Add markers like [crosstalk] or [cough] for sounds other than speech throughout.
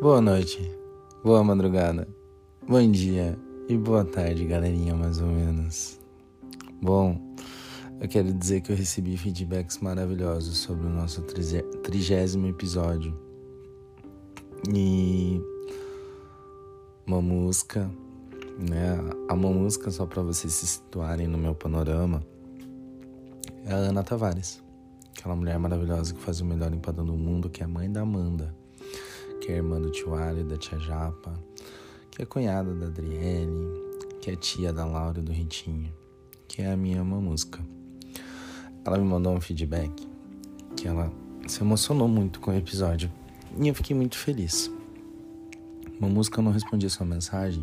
Boa noite, boa madrugada, bom dia e boa tarde, galerinha, mais ou menos. Bom, eu quero dizer que eu recebi feedbacks maravilhosos sobre o nosso trigésimo episódio. E uma música, né? A uma música, só para vocês se situarem no meu panorama, é a Ana Tavares. Aquela mulher maravilhosa que faz o melhor empadão do mundo, que é a mãe da Amanda é irmã do tio Ali, da tia Japa, que é cunhada da Adriele, que é tia da Laura e do Ritinho, que é a minha mamusca. Ela me mandou um feedback que ela se emocionou muito com o episódio e eu fiquei muito feliz. Mamusca não respondi a sua mensagem,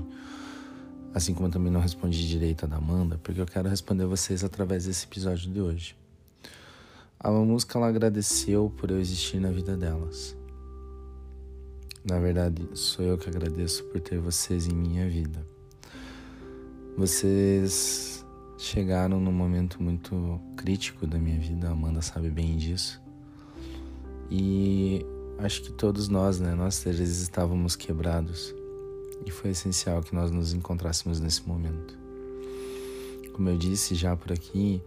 assim como eu também não respondi direito a da Amanda, porque eu quero responder vocês através desse episódio de hoje. A Mamusca ela agradeceu por eu existir na vida delas. Na verdade, sou eu que agradeço por ter vocês em minha vida. Vocês chegaram num momento muito crítico da minha vida, a Amanda sabe bem disso. E acho que todos nós, né, nós três estávamos quebrados. E foi essencial que nós nos encontrássemos nesse momento. Como eu disse já por aqui,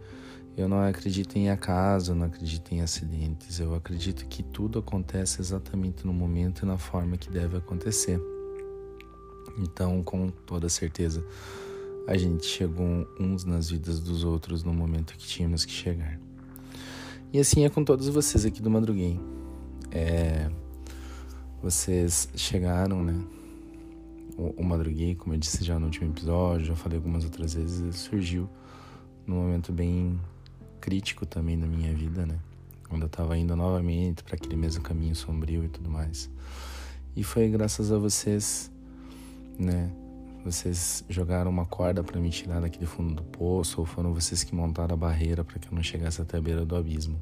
eu não acredito em acaso, não acredito em acidentes. Eu acredito que tudo acontece exatamente no momento e na forma que deve acontecer. Então, com toda certeza, a gente chegou uns nas vidas dos outros no momento que tínhamos que chegar. E assim é com todos vocês aqui do Madruguei. É, vocês chegaram, né? O, o como eu disse já no último episódio, já falei algumas outras vezes, surgiu num momento bem crítico também na minha vida, né? Quando eu tava indo novamente para aquele mesmo caminho sombrio e tudo mais. E foi graças a vocês, né? Vocês jogaram uma corda para me tirar daquele fundo do poço, ou foram vocês que montaram a barreira para que eu não chegasse até a beira do abismo.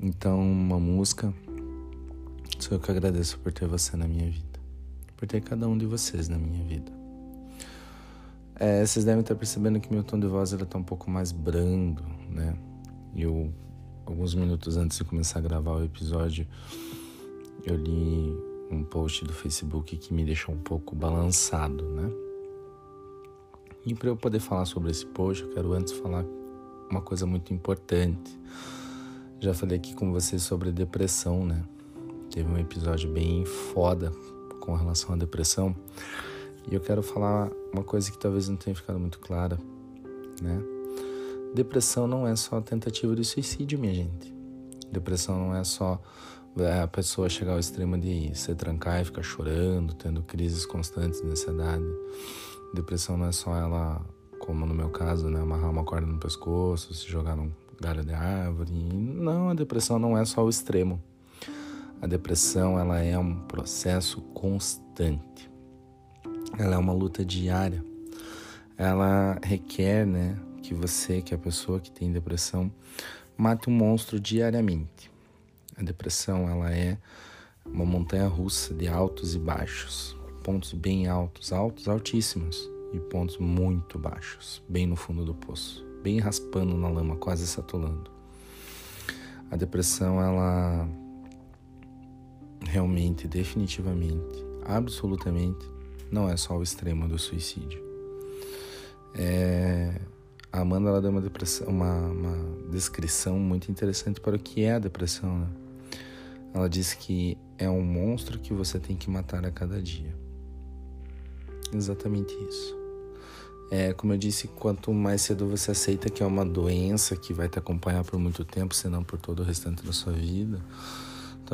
Então, uma música, sou eu que agradeço por ter você na minha vida, por ter cada um de vocês na minha vida. É, vocês devem estar percebendo que meu tom de voz está um pouco mais brando, né? Eu, alguns minutos antes de começar a gravar o episódio, eu li um post do Facebook que me deixou um pouco balançado, né? E para eu poder falar sobre esse post, eu quero antes falar uma coisa muito importante. Já falei aqui com vocês sobre depressão, né? Teve um episódio bem foda com relação à depressão. E eu quero falar uma coisa que talvez não tenha ficado muito clara, né? Depressão não é só tentativa de suicídio, minha gente. Depressão não é só é, a pessoa chegar ao extremo de se trancar e ficar chorando, tendo crises constantes de ansiedade. Depressão não é só ela, como no meu caso, né, amarrar uma corda no pescoço, se jogar num galho de árvore. Não, a depressão não é só o extremo. A depressão ela é um processo constante. Ela é uma luta diária. Ela requer, né, que você, que é a pessoa que tem depressão, mate um monstro diariamente. A depressão, ela é uma montanha russa de altos e baixos, pontos bem altos, altos, altíssimos e pontos muito baixos, bem no fundo do poço, bem raspando na lama, quase satulando. A depressão, ela realmente, definitivamente, absolutamente, não é só o extremo do suicídio. É, a Amanda ela deu uma, uma, uma descrição muito interessante para o que é a depressão. Né? Ela disse que é um monstro que você tem que matar a cada dia. Exatamente isso. É, como eu disse, quanto mais cedo você aceita que é uma doença que vai te acompanhar por muito tempo, senão por todo o restante da sua vida,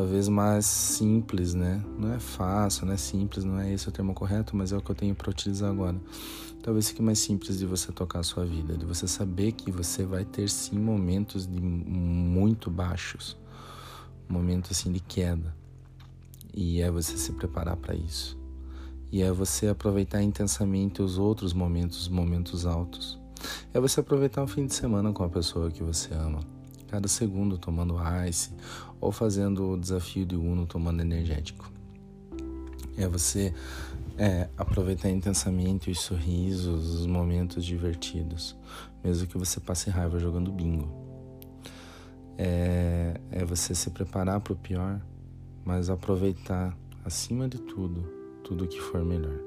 talvez mais simples, né? Não é fácil, não é simples, não é esse o termo correto, mas é o que eu tenho para utilizar agora talvez fique mais simples de você tocar a sua vida, de você saber que você vai ter sim momentos de muito baixos, momentos assim de queda. E é você se preparar para isso. E é você aproveitar intensamente os outros momentos, os momentos altos. É você aproveitar um fim de semana com a pessoa que você ama. Cada segundo tomando ice ou fazendo o desafio de Uno tomando energético. É você é, aproveitar intensamente os sorrisos, os momentos divertidos, mesmo que você passe raiva jogando bingo. É, é você se preparar para o pior, mas aproveitar acima de tudo, tudo que for melhor.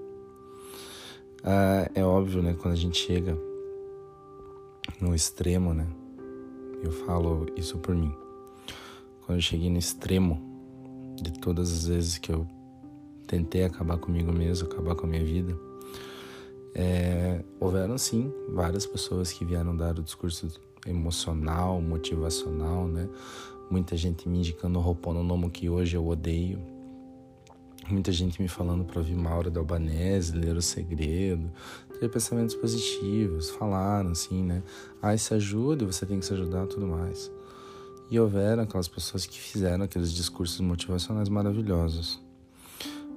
Ah, é óbvio, né, quando a gente chega no extremo, né? Eu falo isso por mim. Quando eu cheguei no extremo de todas as vezes que eu tentei acabar comigo mesmo, acabar com a minha vida, é, houveram sim várias pessoas que vieram dar o discurso emocional, motivacional, né? Muita gente me indicando o nome que hoje eu odeio. Muita gente me falando para ouvir Maura da Albanese, ler o segredo, ter pensamentos positivos, falaram assim, né? Ah, se ajuda, você tem que se ajudar tudo mais. E houveram aquelas pessoas que fizeram aqueles discursos motivacionais maravilhosos.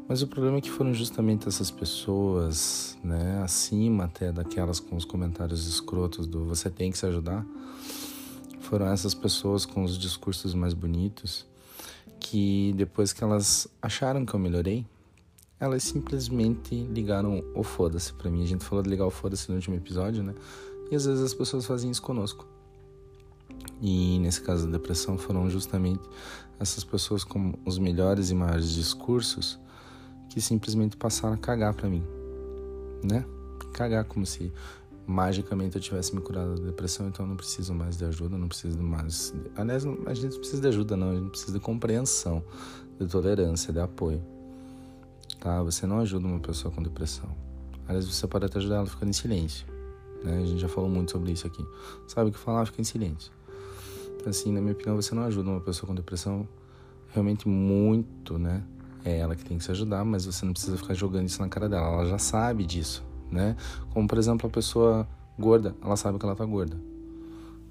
Mas o problema é que foram justamente essas pessoas, né, acima até daquelas com os comentários escrotos do você tem que se ajudar, foram essas pessoas com os discursos mais bonitos que depois que elas acharam que eu melhorei, elas simplesmente ligaram o foda-se para mim. A gente falou de ligar o foda-se no último episódio, né? E às vezes as pessoas fazem isso conosco. E nesse caso da depressão foram justamente essas pessoas com os melhores e maiores discursos que simplesmente passaram a cagar para mim, né? Cagar como se magicamente eu tivesse me curado da depressão, então eu não preciso mais de ajuda, não preciso mais. Aliás, a gente não precisa de ajuda, não, a gente precisa de compreensão, de tolerância, de apoio. Tá? Você não ajuda uma pessoa com depressão. Aliás, você pode até ajudar ela ficando em silêncio. Né? A gente já falou muito sobre isso aqui. Sabe o que falar? Fica em silêncio. Então, assim, na minha opinião, você não ajuda uma pessoa com depressão realmente muito, né? é ela que tem que se ajudar, mas você não precisa ficar jogando isso na cara dela. Ela já sabe disso, né? Como por exemplo a pessoa gorda, ela sabe que ela tá gorda.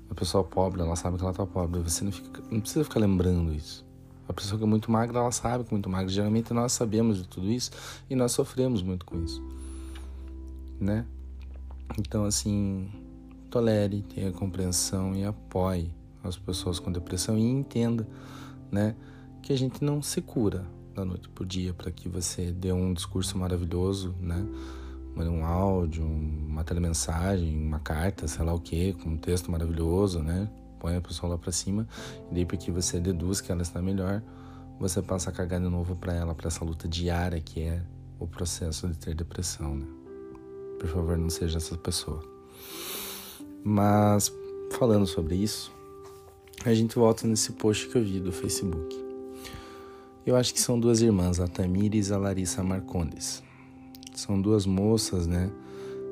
A pessoa pobre, ela sabe que ela tá pobre. Você não, fica, não precisa ficar lembrando isso. A pessoa que é muito magra, ela sabe que é muito magra. Geralmente nós sabemos de tudo isso e nós sofremos muito com isso, né? Então assim, tolere, tenha compreensão e apoie as pessoas com depressão e entenda, né, que a gente não se cura, da noite pro dia para que você dê um discurso maravilhoso, né? Um áudio, uma telemensagem, uma carta, sei lá o que, com um texto maravilhoso, né? Põe a pessoa lá para cima e daí porque você deduz que ela está melhor, você passa a cagar de novo para ela, para essa luta diária que é o processo de ter depressão, né? Por favor, não seja essa pessoa. Mas falando sobre isso, a gente volta nesse post que eu vi do Facebook. Eu acho que são duas irmãs, a Tamires e a Larissa Marcondes. São duas moças, né,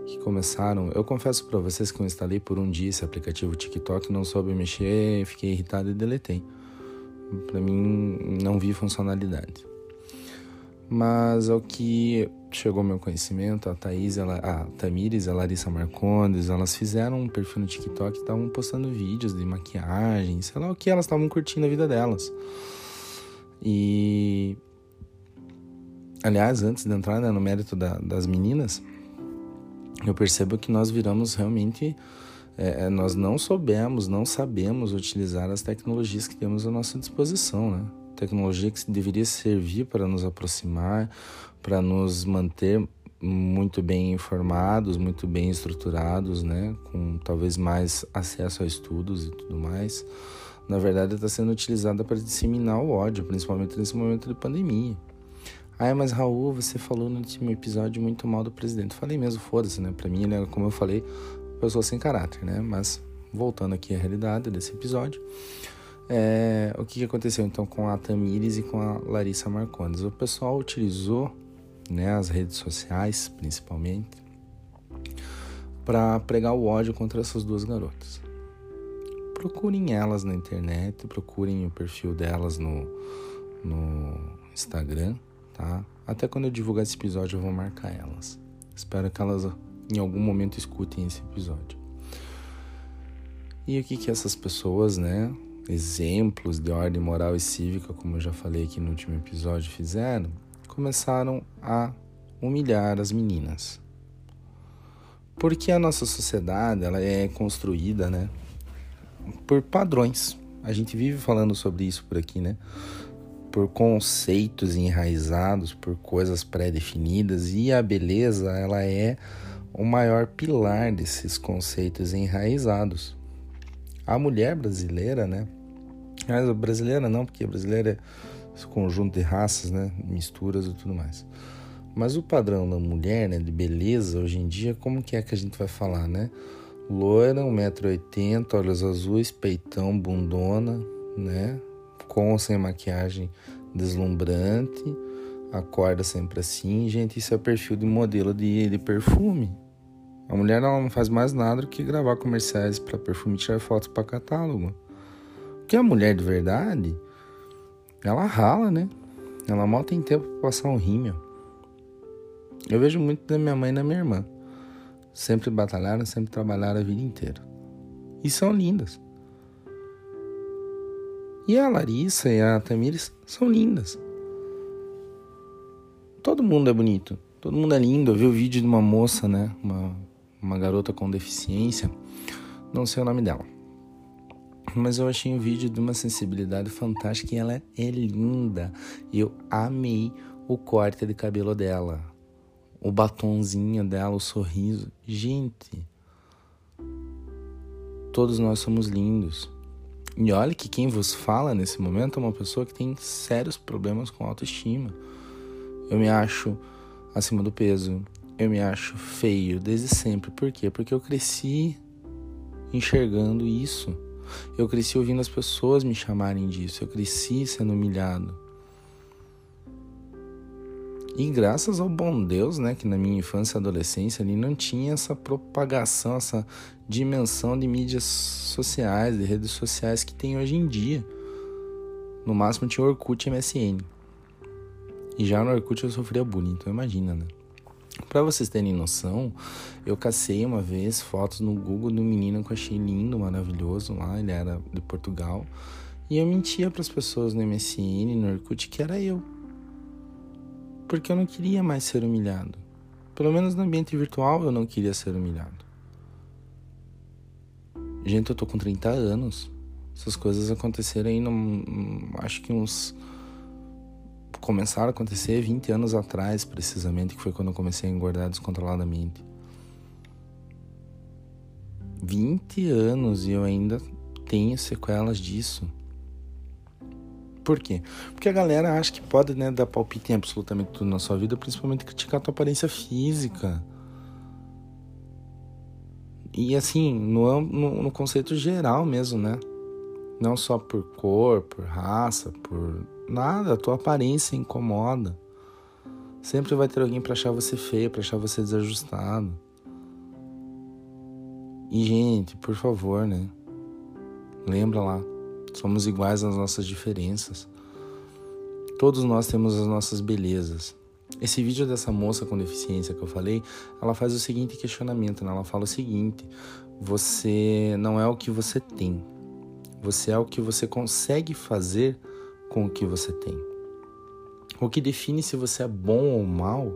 que começaram. Eu confesso para vocês que eu instalei por um dia esse aplicativo TikTok, não soube mexer, fiquei irritado e deletei. Para mim, não vi funcionalidade. Mas ao que chegou ao meu conhecimento, a Thaís, ela, a Tamires a Larissa Marcondes, elas fizeram um perfil no TikTok e estavam postando vídeos de maquiagem, sei lá o que, elas estavam curtindo a vida delas. E. Aliás, antes de entrar né, no mérito da, das meninas, eu percebo que nós viramos realmente. É, é, nós não soubemos, não sabemos utilizar as tecnologias que temos à nossa disposição, né? Tecnologia que deveria servir para nos aproximar, para nos manter muito bem informados, muito bem estruturados, né? Com talvez mais acesso a estudos e tudo mais na verdade está sendo utilizada para disseminar o ódio, principalmente nesse momento de pandemia. Ah, mas Raul, você falou no último episódio muito mal do presidente. Falei mesmo, foda-se, né? Pra mim, ele é, como eu falei, pessoa sem caráter, né? Mas voltando aqui à realidade desse episódio, é, o que, aconteceu então com a Tamires e com a Larissa Marcondes? O pessoal utilizou né, as redes sociais, principalmente, para pregar o ódio contra essas duas garotas procurem elas na internet, procurem o perfil delas no, no Instagram, tá? Até quando eu divulgar esse episódio eu vou marcar elas. Espero que elas em algum momento escutem esse episódio. E o que que essas pessoas, né, exemplos de ordem moral e cívica, como eu já falei aqui no último episódio, fizeram? Começaram a humilhar as meninas. Porque a nossa sociedade, ela é construída, né, por padrões. A gente vive falando sobre isso por aqui, né? Por conceitos enraizados, por coisas pré-definidas e a beleza, ela é o maior pilar desses conceitos enraizados. A mulher brasileira, né? Mas brasileira não, porque brasileira esse conjunto de raças, né? Misturas e tudo mais. Mas o padrão da mulher, né, de beleza, hoje em dia, como que é que a gente vai falar, né? Loira, 1,80m, olhos azuis, peitão, bundona, né? Com ou sem maquiagem deslumbrante, acorda sempre assim. Gente, isso é perfil de modelo de, de perfume. A mulher não faz mais nada do que gravar comerciais para perfume e tirar fotos para catálogo. Porque a mulher de verdade, ela rala, né? Ela mal tem tempo para passar um rímel. Eu vejo muito da minha mãe e da minha irmã. Sempre batalharam, sempre trabalharam a vida inteira. E são lindas. E a Larissa e a Tamires são lindas. Todo mundo é bonito. Todo mundo é lindo. Eu vi o vídeo de uma moça, né? Uma, uma garota com deficiência. Não sei o nome dela. Mas eu achei um vídeo de uma sensibilidade fantástica e ela é linda. Eu amei o corte de cabelo dela o batonzinho dela, o sorriso. Gente, todos nós somos lindos. E olha que quem vos fala nesse momento é uma pessoa que tem sérios problemas com autoestima. Eu me acho acima do peso. Eu me acho feio desde sempre. Por quê? Porque eu cresci enxergando isso. Eu cresci ouvindo as pessoas me chamarem disso. Eu cresci sendo humilhado. E graças ao bom Deus, né, que na minha infância e adolescência ali não tinha essa propagação, essa dimensão de mídias sociais, de redes sociais que tem hoje em dia. No máximo tinha Orkut e MSN. E já no Orkut eu sofria bullying, então imagina, né? Para vocês terem noção, eu cacei uma vez fotos no Google do menino que eu achei lindo, maravilhoso lá, ele era de Portugal. E eu mentia para as pessoas no MSN, no Orkut, que era eu porque eu não queria mais ser humilhado. Pelo menos no ambiente virtual eu não queria ser humilhado. Gente, eu tô com 30 anos. Essas coisas aconteceram aí, acho que uns. Começaram a acontecer 20 anos atrás, precisamente, que foi quando eu comecei a engordar descontroladamente. 20 anos e eu ainda tenho sequelas disso. Por quê? Porque a galera acha que pode né, dar palpite em absolutamente tudo na sua vida, principalmente criticar a tua aparência física. E assim, no, no, no conceito geral mesmo, né? Não só por cor, por raça, por nada, a tua aparência incomoda. Sempre vai ter alguém para achar você feio, para achar você desajustado. E gente, por favor, né? Lembra lá, Somos iguais nas nossas diferenças. Todos nós temos as nossas belezas. Esse vídeo dessa moça com deficiência que eu falei, ela faz o seguinte questionamento, né? ela fala o seguinte: você não é o que você tem, você é o que você consegue fazer com o que você tem. O que define se você é bom ou mal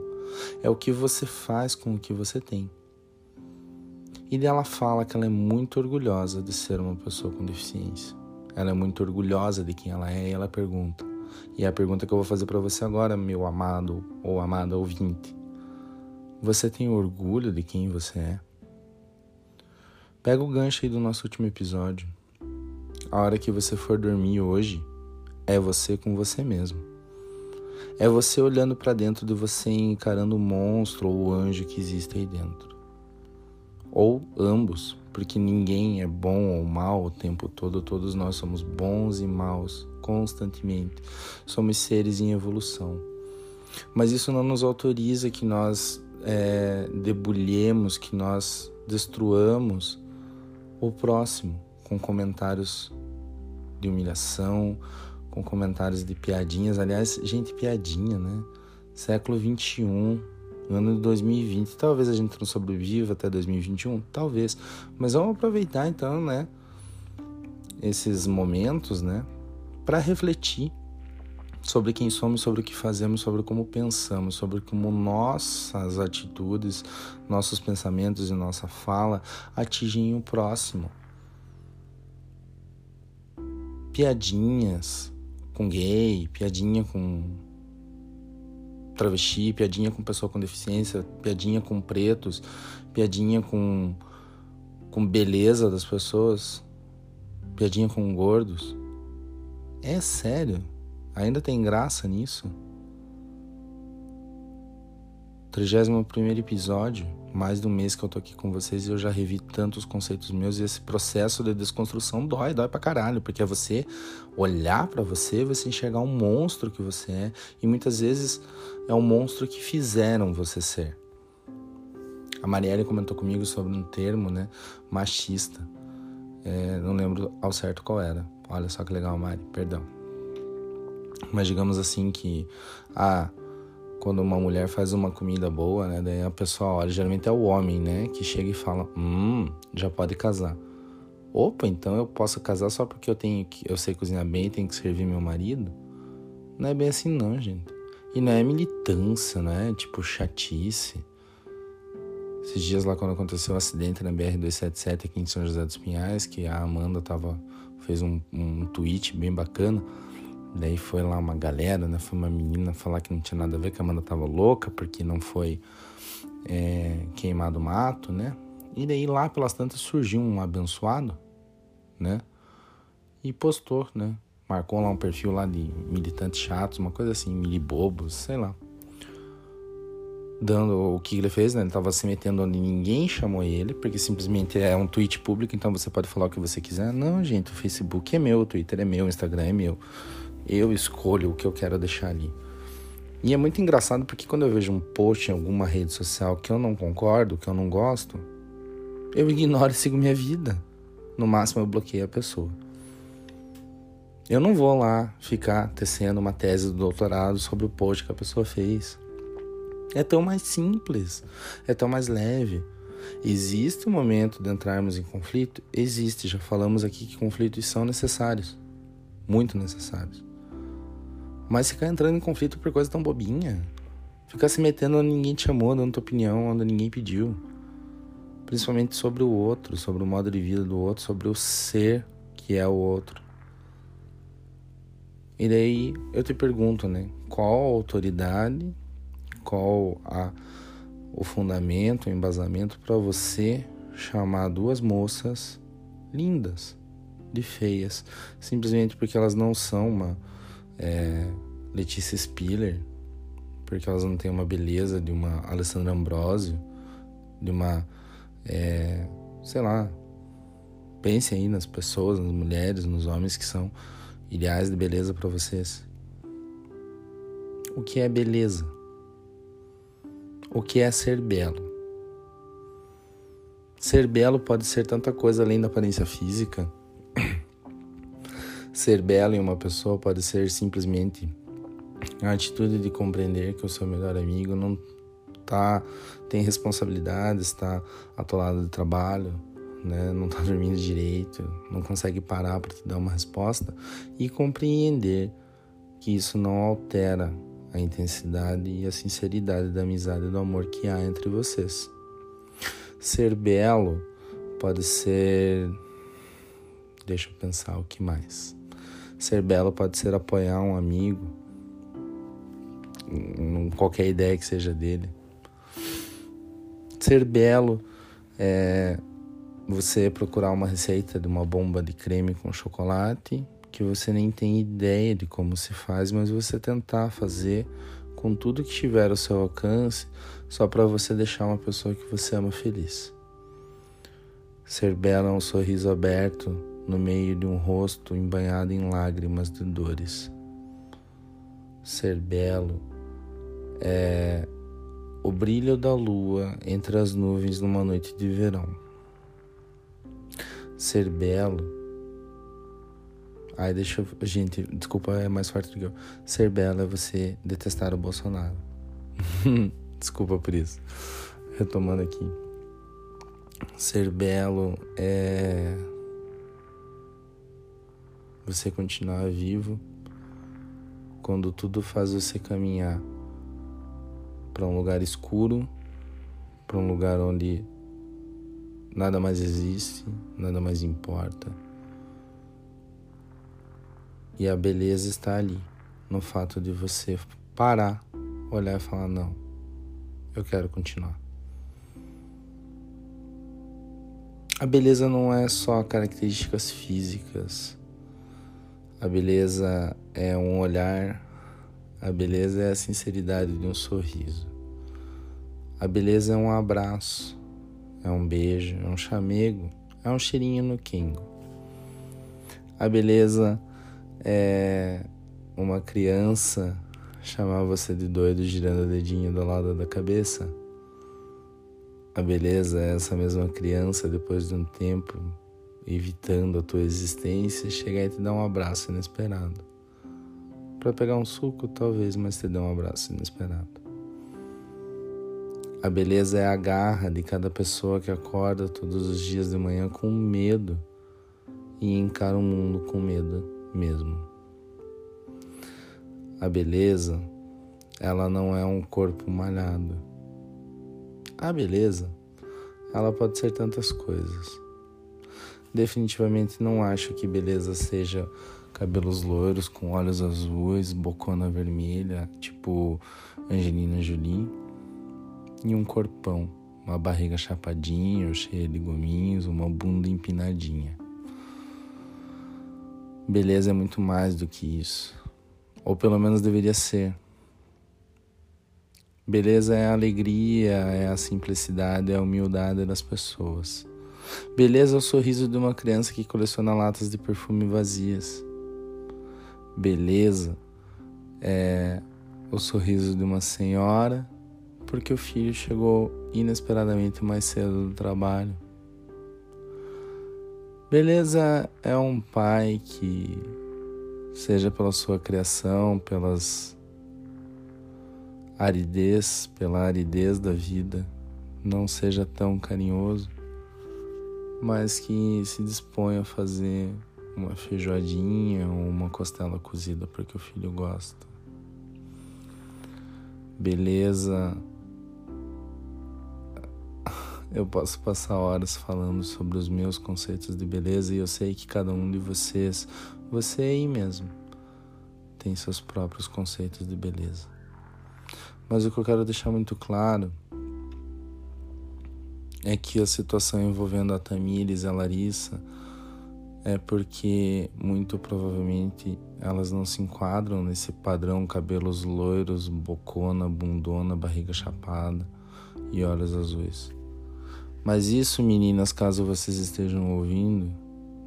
é o que você faz com o que você tem. E dela fala que ela é muito orgulhosa de ser uma pessoa com deficiência. Ela é muito orgulhosa de quem ela é e ela pergunta. E é a pergunta que eu vou fazer para você agora, meu amado ou amada ouvinte. Você tem orgulho de quem você é? Pega o gancho aí do nosso último episódio. A hora que você for dormir hoje é você com você mesmo. É você olhando para dentro de você e encarando o monstro ou o anjo que existe aí dentro. Ou ambos, porque ninguém é bom ou mal o tempo todo, todos nós somos bons e maus constantemente. Somos seres em evolução. Mas isso não nos autoriza que nós é, debulhemos, que nós destruamos o próximo com comentários de humilhação, com comentários de piadinhas. Aliás, gente, piadinha, né? Século 21, no ano de 2020. Talvez a gente não sobreviva até 2021, talvez. Mas vamos aproveitar então, né? Esses momentos, né? Para refletir sobre quem somos, sobre o que fazemos, sobre como pensamos, sobre como nossas atitudes, nossos pensamentos e nossa fala atingem o próximo. Piadinhas com gay, piadinha com travesti, piadinha com pessoa com deficiência, piadinha com pretos, piadinha com, com beleza das pessoas, piadinha com gordos. É sério. Ainda tem graça nisso? 31 episódio, mais um mês que eu tô aqui com vocês e eu já revi tantos conceitos meus e esse processo de desconstrução dói, dói pra caralho, porque é você olhar para você, você enxergar um monstro que você é e muitas vezes é um monstro que fizeram você ser. A Marielle comentou comigo sobre um termo, né, machista. É, não lembro ao certo qual era. Olha só que legal, Mari, perdão. Mas digamos assim que ah, quando uma mulher faz uma comida boa, né? Daí a pessoa olha, geralmente é o homem, né? Que chega e fala, hum, já pode casar. Opa, então eu posso casar só porque eu tenho que, eu sei cozinhar bem e tenho que servir meu marido? Não é bem assim não, gente. E não é militância, não é tipo chatice. Esses dias lá quando aconteceu o acidente na BR-277 aqui em São José dos Pinhais, que a Amanda tava, fez um, um tweet bem bacana Daí foi lá uma galera, né? Foi uma menina falar que não tinha nada a ver, que a Amanda tava louca porque não foi é, queimado mato, né? E daí lá pelas tantas surgiu um abençoado, né? E postou, né? Marcou lá um perfil lá de militantes chatos, uma coisa assim, milibobos, sei lá. Dando o que ele fez, né? Ele tava se metendo onde ninguém chamou ele, porque simplesmente é um tweet público, então você pode falar o que você quiser. Não, gente, o Facebook é meu, o Twitter é meu, o Instagram é meu. Eu escolho o que eu quero deixar ali. E é muito engraçado porque quando eu vejo um post em alguma rede social que eu não concordo, que eu não gosto, eu [laughs] ignoro e sigo minha vida. No máximo eu bloqueio a pessoa. Eu não vou lá ficar tecendo uma tese do doutorado sobre o post que a pessoa fez. É tão mais simples, é tão mais leve. Existe um momento de entrarmos em conflito? Existe, já falamos aqui que conflitos são necessários, muito necessários. Mas ficar entrando em conflito por coisa tão bobinha. Ficar se metendo onde ninguém te chamou, dando tua opinião, onde ninguém pediu. Principalmente sobre o outro, sobre o modo de vida do outro, sobre o ser que é o outro. E daí eu te pergunto, né? Qual a autoridade, qual a, o fundamento, o embasamento para você chamar duas moças lindas de feias, simplesmente porque elas não são uma é, Letícia Spiller, porque elas não têm uma beleza de uma Alessandra Ambrosio, de uma, é, sei lá, pense aí nas pessoas, nas mulheres, nos homens que são ideais de beleza para vocês. O que é beleza? O que é ser belo? Ser belo pode ser tanta coisa além da aparência física Ser belo em uma pessoa pode ser simplesmente a atitude de compreender que o seu melhor amigo não tá tem responsabilidades, está atolado de trabalho, né? não está [laughs] dormindo direito, não consegue parar para te dar uma resposta e compreender que isso não altera a intensidade e a sinceridade da amizade e do amor que há entre vocês. Ser belo pode ser. Deixa eu pensar o que mais. Ser belo pode ser apoiar um amigo em qualquer ideia que seja dele. Ser belo é você procurar uma receita de uma bomba de creme com chocolate que você nem tem ideia de como se faz, mas você tentar fazer com tudo que estiver ao seu alcance, só para você deixar uma pessoa que você ama feliz. Ser belo é um sorriso aberto no meio de um rosto embanhado em lágrimas de dores. Ser belo é o brilho da lua entre as nuvens numa noite de verão. Ser belo. Ai, deixa eu. Gente, desculpa, é mais forte do que eu. Ser belo é você detestar o Bolsonaro. [laughs] desculpa por isso. Retomando aqui. Ser belo é você continuar vivo quando tudo faz você caminhar para um lugar escuro, para um lugar onde nada mais existe, nada mais importa. E a beleza está ali, no fato de você parar, olhar e falar: não, eu quero continuar. A beleza não é só características físicas A beleza é um olhar, a beleza é a sinceridade de um sorriso. A beleza é um abraço, é um beijo, é um chamego, é um cheirinho no quingo. A beleza é uma criança chamar você de doido girando o dedinho do lado da cabeça. A beleza é essa mesma criança depois de um tempo evitando a tua existência chegar e te dar um abraço inesperado. Para pegar um suco, talvez, mas te dê um abraço inesperado. A beleza é a garra de cada pessoa que acorda todos os dias de manhã com medo e encara o mundo com medo mesmo. A beleza, ela não é um corpo malhado. A beleza, ela pode ser tantas coisas. Definitivamente não acho que beleza seja cabelos loiros com olhos azuis, bocona vermelha, tipo Angelina Jolie, e um corpão, uma barriga chapadinha, cheia de gominhos, uma bunda empinadinha. Beleza é muito mais do que isso ou pelo menos deveria ser. Beleza é a alegria, é a simplicidade, é a humildade das pessoas. Beleza é o sorriso de uma criança que coleciona latas de perfume vazias. Beleza é o sorriso de uma senhora porque o filho chegou inesperadamente mais cedo do trabalho. Beleza é um pai que seja pela sua criação, pelas aridez, pela aridez da vida, não seja tão carinhoso, mas que se disponha a fazer uma feijoadinha ou uma costela cozida porque o filho gosta. Beleza. Eu posso passar horas falando sobre os meus conceitos de beleza e eu sei que cada um de vocês você aí mesmo tem seus próprios conceitos de beleza. Mas o que eu quero deixar muito claro é que a situação envolvendo a Tamires e a Larissa é porque muito provavelmente elas não se enquadram nesse padrão cabelos loiros, bocona, bundona, barriga chapada e olhos azuis. Mas isso, meninas, caso vocês estejam ouvindo,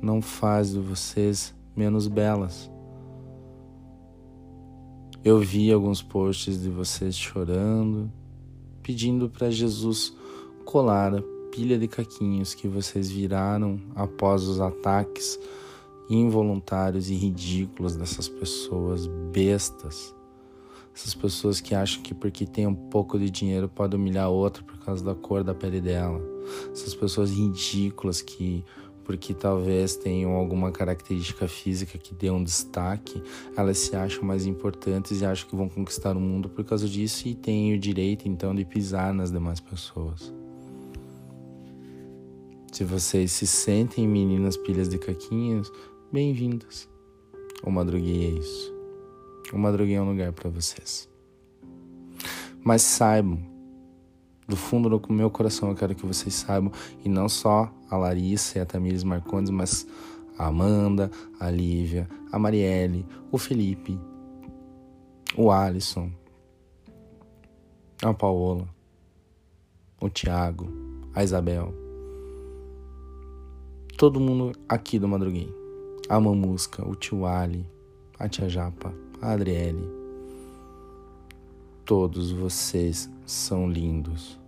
não faz de vocês menos belas. Eu vi alguns posts de vocês chorando, pedindo para Jesus colar a pilha de caquinhos que vocês viraram após os ataques involuntários e ridículos dessas pessoas bestas. Essas pessoas que acham que porque tem um pouco de dinheiro pode humilhar outra por causa da cor da pele dela. Essas pessoas ridículas que porque talvez tenham alguma característica física que dê um destaque, elas se acham mais importantes e acham que vão conquistar o mundo por causa disso e têm o direito então de pisar nas demais pessoas. Se vocês se sentem meninas pilhas de caquinhos, bem-vindas. O Madruguei é isso. O Madruguei é um lugar para vocês. Mas saibam do fundo do meu coração eu quero que vocês saibam, e não só a Larissa e a Tamires Marcondes, mas a Amanda, a Lívia, a Marielle, o Felipe, o Alisson, a Paola, o Tiago, a Isabel. Todo mundo aqui do Madruguei. A Mamusca, o tio Ali, a tia Japa, a Adriele. Todos vocês são lindos.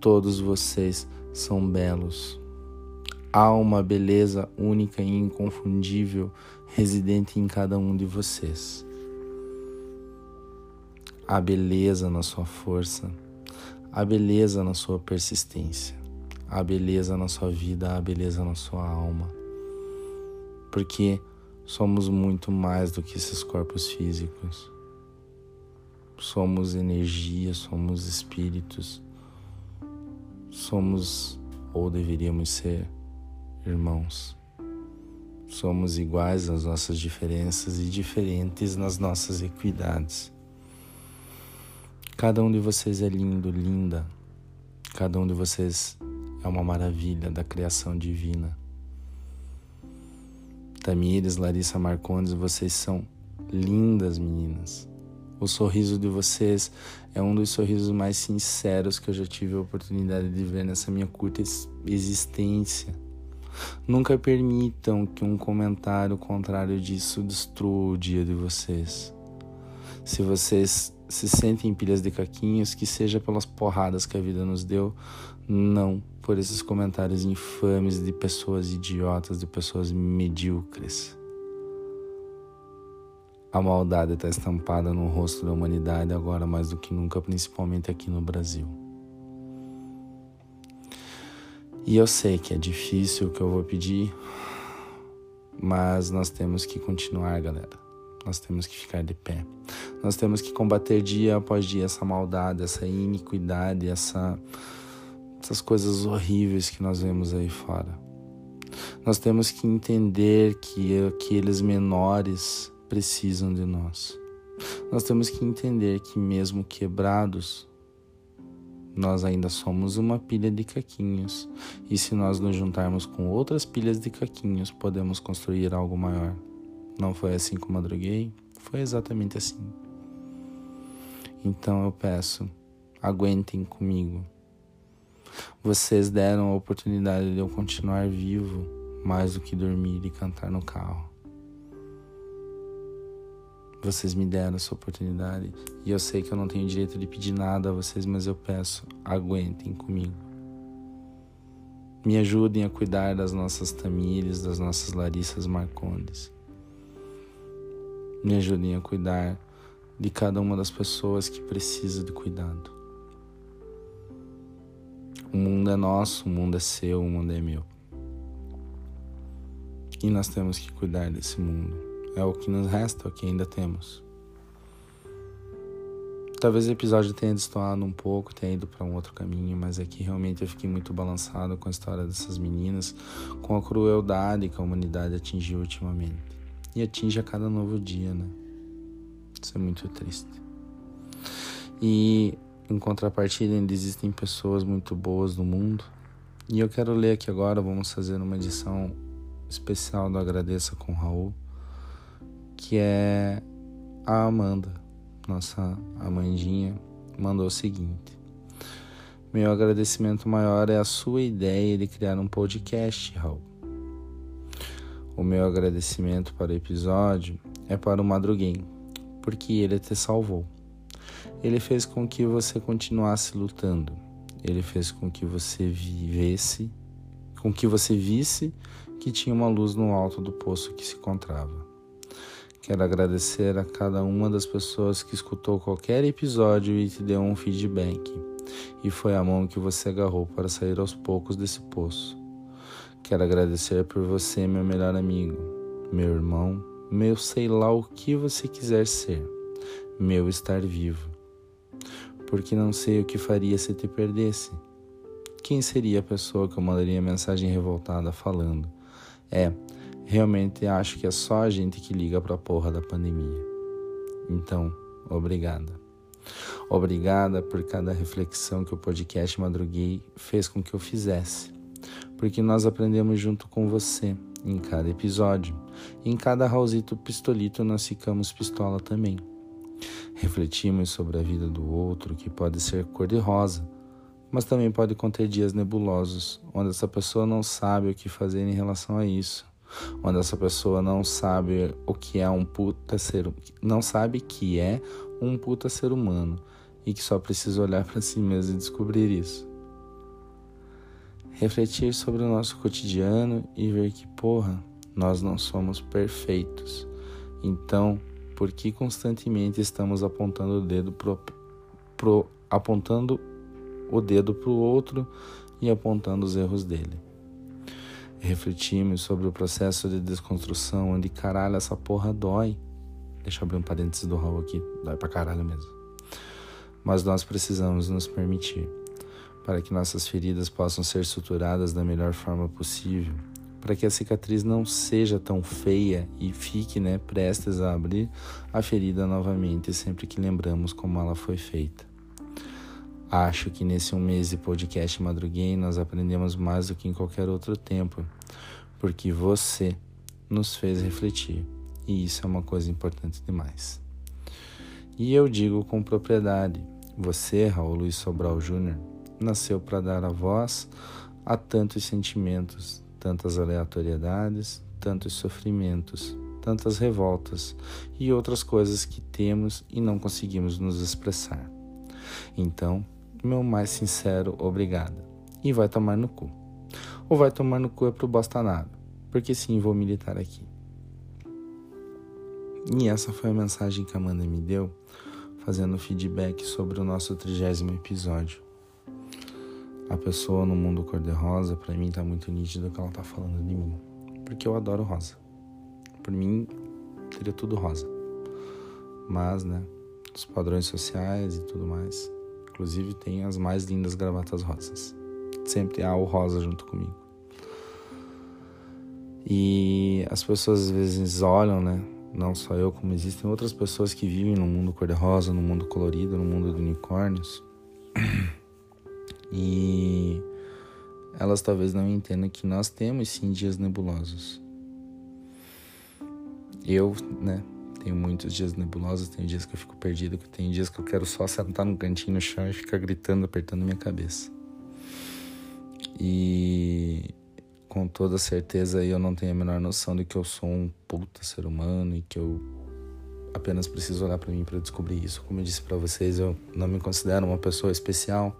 Todos vocês são belos. Há uma beleza única e inconfundível residente em cada um de vocês. Há beleza na sua força, há beleza na sua persistência, há beleza na sua vida, há beleza na sua alma. Porque somos muito mais do que esses corpos físicos. Somos energia, somos espíritos Somos, ou deveríamos ser, irmãos. Somos iguais nas nossas diferenças e diferentes nas nossas equidades. Cada um de vocês é lindo, linda. Cada um de vocês é uma maravilha da criação divina. Tamires, Larissa Marcondes, vocês são lindas meninas. O sorriso de vocês é um dos sorrisos mais sinceros que eu já tive a oportunidade de ver nessa minha curta existência. Nunca permitam que um comentário contrário disso destrua o dia de vocês. Se vocês se sentem pilhas de caquinhos, que seja pelas porradas que a vida nos deu, não por esses comentários infames de pessoas idiotas, de pessoas medíocres. A maldade está estampada no rosto da humanidade agora mais do que nunca, principalmente aqui no Brasil. E eu sei que é difícil o que eu vou pedir, mas nós temos que continuar, galera. Nós temos que ficar de pé. Nós temos que combater dia após dia essa maldade, essa iniquidade, essa, essas coisas horríveis que nós vemos aí fora. Nós temos que entender que aqueles menores precisam de nós. Nós temos que entender que, mesmo quebrados, nós ainda somos uma pilha de caquinhos, e se nós nos juntarmos com outras pilhas de caquinhos, podemos construir algo maior. Não foi assim que madruguei? Foi exatamente assim. Então eu peço, aguentem comigo. Vocês deram a oportunidade de eu continuar vivo mais do que dormir e cantar no carro. Vocês me deram essa oportunidade e eu sei que eu não tenho direito de pedir nada a vocês, mas eu peço, aguentem comigo. Me ajudem a cuidar das nossas Tamires, das nossas Larissas Marcondes. Me ajudem a cuidar de cada uma das pessoas que precisa de cuidado. O mundo é nosso, o mundo é seu, o mundo é meu. E nós temos que cuidar desse mundo. É o que nos resta, é o que ainda temos. Talvez o episódio tenha destoado um pouco, tenha ido para um outro caminho, mas aqui é realmente eu fiquei muito balançado com a história dessas meninas, com a crueldade que a humanidade atingiu ultimamente. E atinge a cada novo dia, né? Isso é muito triste. E em contrapartida, ainda existem pessoas muito boas no mundo. E eu quero ler aqui agora, vamos fazer uma edição especial do Agradeça com Raul que é a Amanda, nossa Amandinha, mandou o seguinte: Meu agradecimento maior é a sua ideia de criar um podcast, Raul. O meu agradecimento para o episódio é para o Madruguem, porque ele te salvou. Ele fez com que você continuasse lutando. Ele fez com que você vivesse, com que você visse que tinha uma luz no alto do poço que se encontrava. Quero agradecer a cada uma das pessoas que escutou qualquer episódio e te deu um feedback. E foi a mão que você agarrou para sair aos poucos desse poço. Quero agradecer por você, meu melhor amigo, meu irmão, meu sei lá o que você quiser ser, meu estar vivo. Porque não sei o que faria se te perdesse. Quem seria a pessoa que eu mandaria mensagem revoltada falando? É, Realmente acho que é só a gente que liga pra porra da pandemia. Então, obrigada. Obrigada por cada reflexão que o podcast Madruguei fez com que eu fizesse. Porque nós aprendemos junto com você em cada episódio. Em cada Raulzito Pistolito nós ficamos pistola também. Refletimos sobre a vida do outro, que pode ser cor-de-rosa, mas também pode conter dias nebulosos, onde essa pessoa não sabe o que fazer em relação a isso onde essa pessoa não sabe o que é um puta ser, não sabe que é um puta ser humano e que só precisa olhar para si mesmo e descobrir isso. Refletir sobre o nosso cotidiano e ver que, porra, nós não somos perfeitos. Então, por que constantemente estamos apontando o dedo pro, pro apontando o dedo pro outro e apontando os erros dele? refletimos sobre o processo de desconstrução, onde caralho essa porra dói. Deixa eu abrir um parênteses do Raul aqui, dói pra caralho mesmo. Mas nós precisamos nos permitir para que nossas feridas possam ser suturadas da melhor forma possível, para que a cicatriz não seja tão feia e fique, né, prestes a abrir a ferida novamente sempre que lembramos como ela foi feita. Acho que nesse um mês de podcast Madruguei nós aprendemos mais do que em qualquer outro tempo, porque você nos fez refletir, e isso é uma coisa importante demais. E eu digo com propriedade: você, Raul Luiz Sobral Júnior, nasceu para dar a voz a tantos sentimentos, tantas aleatoriedades, tantos sofrimentos, tantas revoltas e outras coisas que temos e não conseguimos nos expressar. Então, meu mais sincero obrigado. E vai tomar no cu. Ou vai tomar no cu é pro bostanado, porque sim, vou militar aqui. E essa foi a mensagem que a Amanda me deu, fazendo feedback sobre o nosso trigésimo episódio. A pessoa no mundo cor-de-rosa, para mim, tá muito nítido que ela tá falando de mim. Porque eu adoro rosa. Por mim, seria tudo rosa. Mas, né, os padrões sociais e tudo mais. Inclusive, tem as mais lindas gravatas rosas. Sempre há o rosa junto comigo. E as pessoas às vezes olham, né? Não só eu, como existem outras pessoas que vivem no mundo cor-de-rosa, no mundo colorido, no mundo de unicórnios. [clears throat] E elas talvez não entendam que nós temos sim dias nebulosos. Eu, né, tenho muitos dias nebulosos, tenho dias que eu fico perdido, tenho dias que eu quero só sentar num cantinho no chão e ficar gritando, apertando minha cabeça. E com toda certeza eu não tenho a menor noção de que eu sou um puta ser humano e que eu apenas preciso olhar para mim para descobrir isso. Como eu disse para vocês, eu não me considero uma pessoa especial,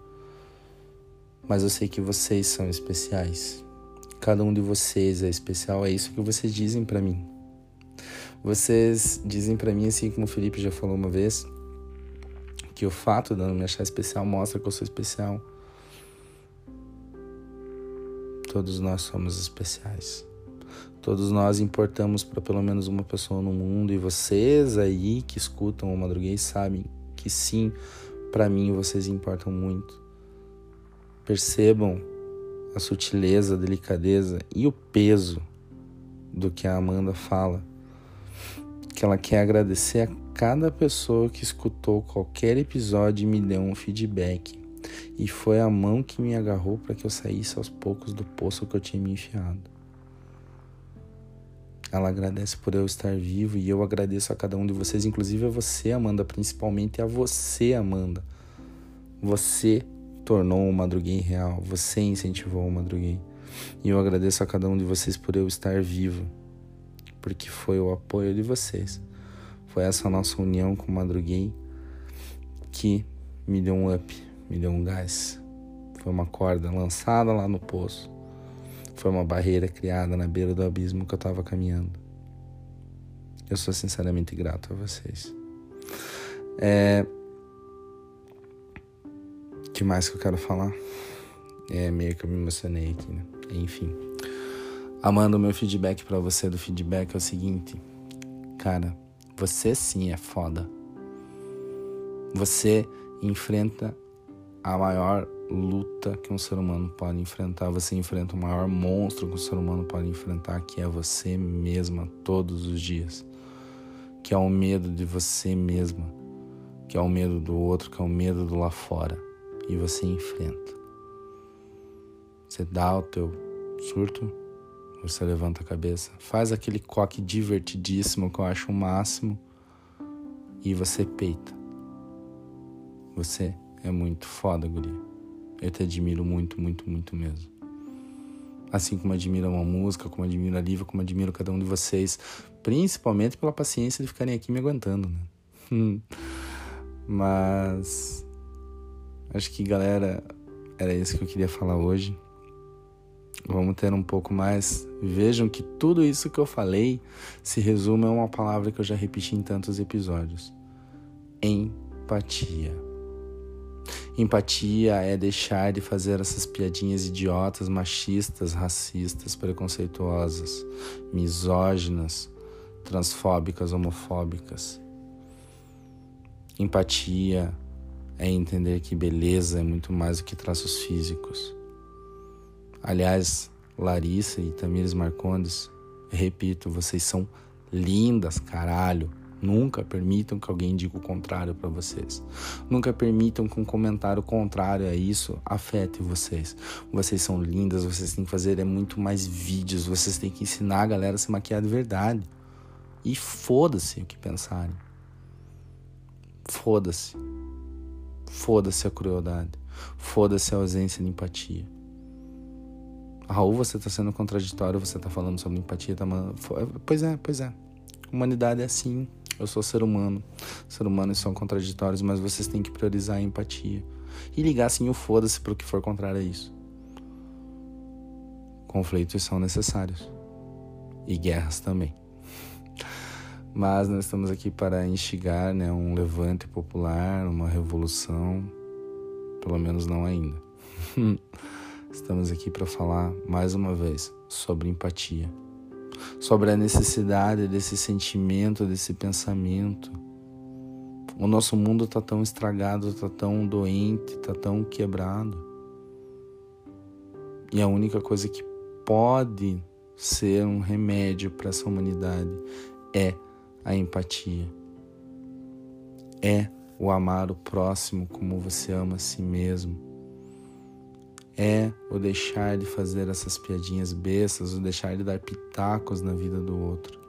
mas eu sei que vocês são especiais. Cada um de vocês é especial, é isso que vocês dizem para mim. Vocês dizem para mim assim como o Felipe já falou uma vez, que o fato de eu não me achar especial mostra que eu sou especial. Todos nós somos especiais. Todos nós importamos para pelo menos uma pessoa no mundo e vocês aí que escutam o Madruguês sabem que sim, para mim vocês importam muito. Percebam a sutileza, a delicadeza e o peso do que a Amanda fala. Que ela quer agradecer a cada pessoa que escutou qualquer episódio e me deu um feedback e foi a mão que me agarrou para que eu saísse aos poucos do poço que eu tinha me enfiado. Ela agradece por eu estar vivo e eu agradeço a cada um de vocês, inclusive a você, Amanda, principalmente a você, Amanda. Você tornou o Madruguei real, você incentivou o Madruguei. E eu agradeço a cada um de vocês por eu estar vivo, porque foi o apoio de vocês. Foi essa nossa união com o Madruguei que me deu um up, me deu um gás. Foi uma corda lançada lá no poço. Foi uma barreira criada na beira do abismo que eu estava caminhando. Eu sou sinceramente grato a vocês. É... Que mais que eu quero falar? É meio que eu me emocionei aqui, né? Enfim. Amando o meu feedback para você do feedback é o seguinte. Cara, você sim é foda. Você enfrenta a maior luta que um ser humano pode enfrentar. Você enfrenta o maior monstro que um ser humano pode enfrentar, que é você mesma todos os dias. Que é o medo de você mesma, que é o medo do outro, que é o medo do lá fora. E você enfrenta. Você dá o teu surto, você levanta a cabeça, faz aquele coque divertidíssimo que eu acho o máximo e você peita. Você é muito foda, guria. Eu te admiro muito, muito, muito mesmo. Assim como admiro uma música, como admiro a Lívia, como admiro cada um de vocês. Principalmente pela paciência de ficarem aqui me aguentando, né? [laughs] Mas. Acho que, galera, era isso que eu queria falar hoje. Vamos ter um pouco mais. Vejam que tudo isso que eu falei se resume a uma palavra que eu já repeti em tantos episódios: empatia. Empatia é deixar de fazer essas piadinhas idiotas, machistas, racistas, preconceituosas, misóginas, transfóbicas, homofóbicas. Empatia é entender que beleza é muito mais do que traços físicos. Aliás, Larissa e Tamires Marcondes, repito, vocês são lindas, caralho, Nunca permitam que alguém diga o contrário para vocês. Nunca permitam que um comentário contrário a isso afete vocês. Vocês são lindas, vocês têm que fazer é muito mais vídeos, vocês têm que ensinar a galera a se maquiar de verdade. E foda-se o que pensarem. Foda-se. Foda-se a crueldade. Foda-se a ausência de empatia. Raul, você está sendo contraditório, você está falando sobre empatia, tá Pois é, pois é. Humanidade é assim. Eu sou ser humano. Ser humanos são contraditórios, mas vocês têm que priorizar a empatia. E ligar assim o foda-se para o que for contrário a isso. Conflitos são necessários. E guerras também. Mas nós estamos aqui para instigar né, um levante popular, uma revolução. Pelo menos não ainda. [laughs] estamos aqui para falar mais uma vez sobre empatia sobre a necessidade desse sentimento, desse pensamento. O nosso mundo está tão estragado, está tão doente, está tão quebrado. E a única coisa que pode ser um remédio para essa humanidade é a empatia. É o amar o próximo como você ama a si mesmo é o deixar de fazer essas piadinhas bestas, o deixar de dar pitacos na vida do outro.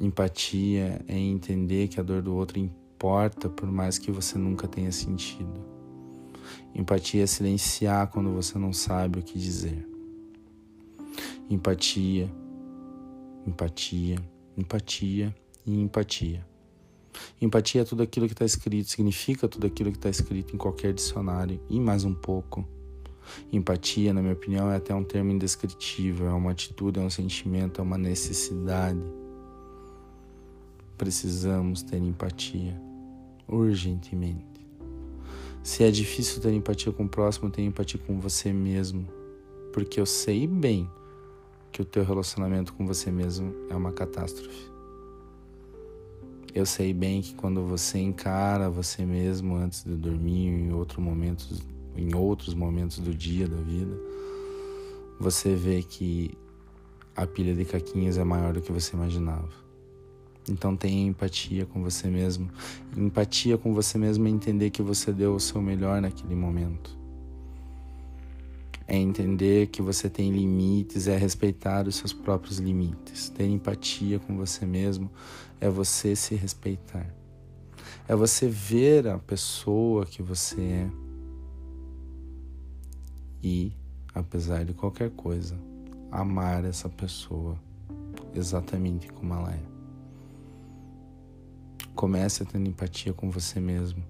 Empatia é entender que a dor do outro importa por mais que você nunca tenha sentido. Empatia é silenciar quando você não sabe o que dizer. Empatia, empatia, empatia e empatia. Empatia é tudo aquilo que está escrito, significa tudo aquilo que está escrito em qualquer dicionário e mais um pouco. Empatia, na minha opinião, é até um termo indescritível, é uma atitude, é um sentimento, é uma necessidade. Precisamos ter empatia, urgentemente. Se é difícil ter empatia com o próximo, tenha empatia com você mesmo, porque eu sei bem que o teu relacionamento com você mesmo é uma catástrofe. Eu sei bem que quando você encara você mesmo antes de dormir, em em outros momentos do dia da vida, você vê que a pilha de caquinhas é maior do que você imaginava. Então tenha empatia com você mesmo. Empatia com você mesmo é entender que você deu o seu melhor naquele momento é entender que você tem limites, é respeitar os seus próprios limites. Ter empatia com você mesmo é você se respeitar. É você ver a pessoa que você é e, apesar de qualquer coisa, amar essa pessoa exatamente como ela é. Comece ter empatia com você mesmo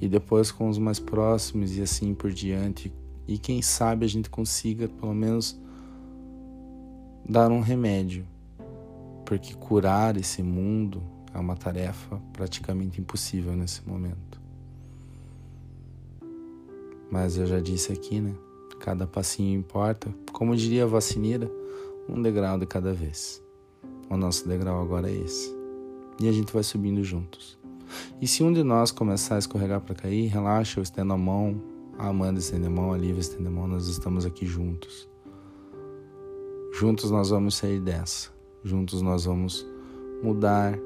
e depois com os mais próximos e assim por diante, e quem sabe a gente consiga pelo menos dar um remédio, porque curar esse mundo é uma tarefa praticamente impossível nesse momento. Mas eu já disse aqui, né? Cada passinho importa. Como diria a vacineira, um degrau de cada vez. O nosso degrau agora é esse. E a gente vai subindo juntos. E se um de nós começar a escorregar para cair, relaxa, eu estendo a mão, a Amanda estende a Lívia nós estamos aqui juntos. Juntos nós vamos sair dessa. Juntos nós vamos mudar,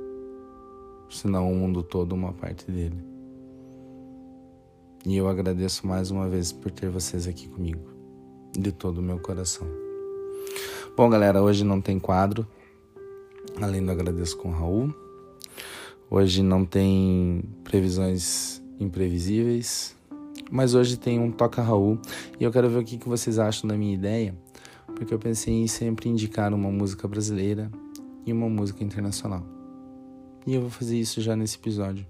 senão o mundo todo, uma parte dele. E eu agradeço mais uma vez por ter vocês aqui comigo, de todo o meu coração. Bom, galera, hoje não tem quadro, além do agradeço com o Raul. Hoje não tem previsões imprevisíveis, mas hoje tem um Toca Raul e eu quero ver o que, que vocês acham da minha ideia, porque eu pensei em sempre indicar uma música brasileira e uma música internacional. E eu vou fazer isso já nesse episódio.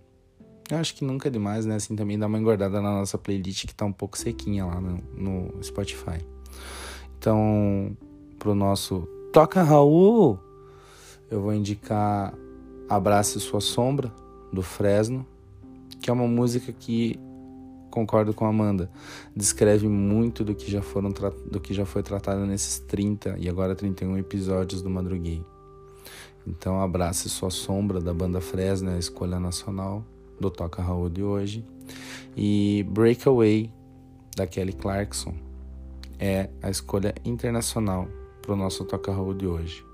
Eu acho que nunca é demais, né? Assim também dá uma engordada na nossa playlist que tá um pouco sequinha lá no, no Spotify. Então, pro nosso Toca Raul, eu vou indicar Abrace Sua Sombra, do Fresno, que é uma música que concordo com a Amanda. Descreve muito do que já foram do que já foi tratado nesses 30 e agora 31 episódios do Madruguei. Então abrace sua sombra da banda Fresno, a escolha nacional do Toca Raul de hoje. E Breakaway da Kelly Clarkson é a escolha internacional para o nosso Toca Raul de hoje.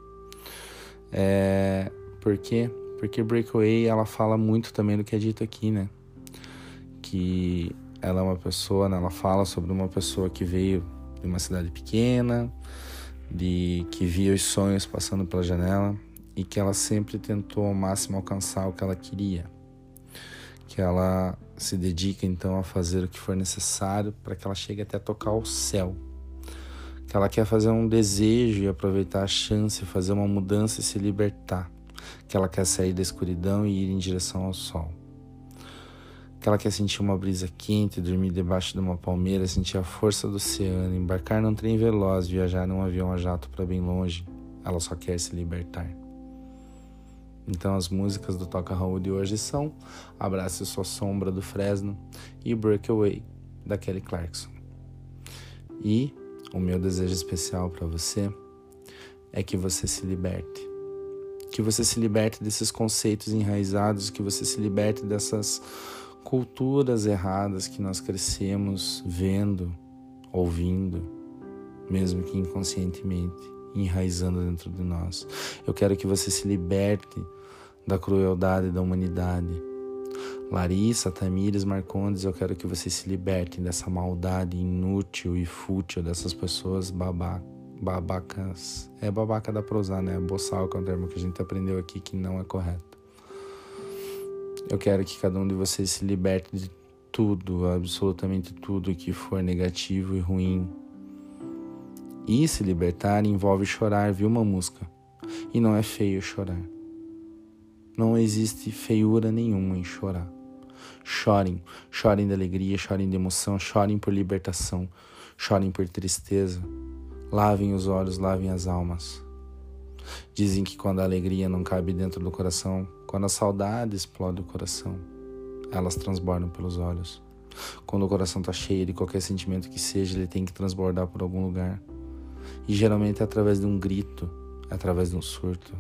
É, Por quê? Porque Breakaway ela fala muito também do que é dito aqui, né? Que ela é uma pessoa, né? ela fala sobre uma pessoa que veio de uma cidade pequena, de que via os sonhos passando pela janela e que ela sempre tentou ao máximo alcançar o que ela queria. Que ela se dedica então a fazer o que for necessário para que ela chegue até tocar o céu. Que ela quer fazer um desejo e aproveitar a chance, fazer uma mudança e se libertar. Que ela quer sair da escuridão e ir em direção ao sol que ela quer sentir uma brisa quente, dormir debaixo de uma palmeira, sentir a força do oceano, embarcar num trem veloz, viajar num avião a jato para bem longe. Ela só quer se libertar. Então as músicas do Toca Raul de hoje são Abrace Sua Sombra do Fresno e Breakaway da Kelly Clarkson. E o meu desejo especial para você é que você se liberte. Que você se liberte desses conceitos enraizados, que você se liberte dessas culturas erradas que nós crescemos vendo, ouvindo, mesmo que inconscientemente, enraizando dentro de nós. Eu quero que você se liberte da crueldade da humanidade. Larissa, Tamires, Marcondes, eu quero que você se liberte dessa maldade inútil e fútil dessas pessoas babacas. É babaca dá pra usar, né? Boçal, que é um termo que a gente aprendeu aqui que não é correto. Eu quero que cada um de vocês se liberte de tudo, absolutamente tudo que for negativo e ruim. E se libertar envolve chorar, viu, uma música? E não é feio chorar. Não existe feiura nenhuma em chorar. Chorem, chorem de alegria, chorem de emoção, chorem por libertação, chorem por tristeza. Lavem os olhos, lavem as almas. Dizem que quando a alegria não cabe dentro do coração, quando a saudade explode o coração, elas transbordam pelos olhos. Quando o coração está cheio de qualquer sentimento que seja, ele tem que transbordar por algum lugar. E geralmente é através de um grito, é através de um surto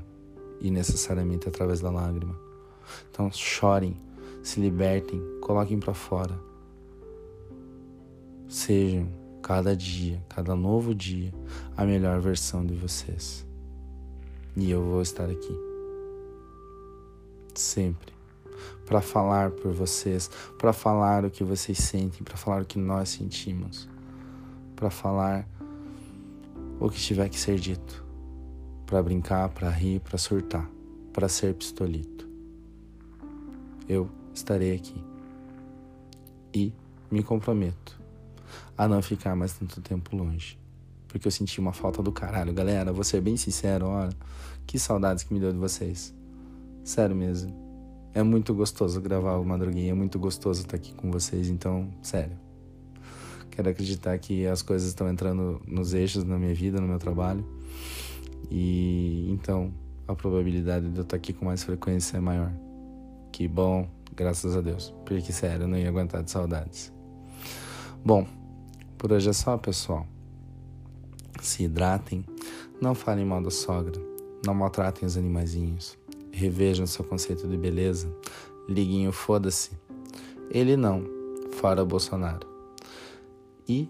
e necessariamente é através da lágrima. Então chorem, se libertem, coloquem para fora. Sejam cada dia, cada novo dia, a melhor versão de vocês. E eu vou estar aqui sempre para falar por vocês, para falar o que vocês sentem, para falar o que nós sentimos, para falar o que tiver que ser dito, para brincar, para rir, para surtar, para ser pistolito. Eu estarei aqui e me comprometo a não ficar mais tanto tempo longe. Porque eu senti uma falta do caralho. Galera, vou ser bem sincero, olha. Que saudades que me deu de vocês. Sério mesmo. É muito gostoso gravar o Madruguinha, é muito gostoso estar aqui com vocês, então, sério. Quero acreditar que as coisas estão entrando nos eixos na minha vida, no meu trabalho. E então, a probabilidade de eu estar aqui com mais frequência é maior. Que bom, graças a Deus. Porque, sério, eu não ia aguentar de saudades. Bom, por hoje é só, pessoal. Se hidratem, não falem mal da sogra, não maltratem os animaizinhos revejam seu conceito de beleza. Liguinho, foda-se. Ele não, fora Bolsonaro. E,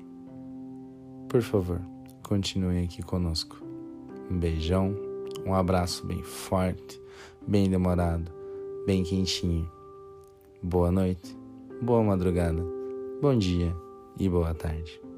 por favor, continuem aqui conosco. Um beijão, um abraço bem forte, bem demorado, bem quentinho. Boa noite, boa madrugada, bom dia e boa tarde.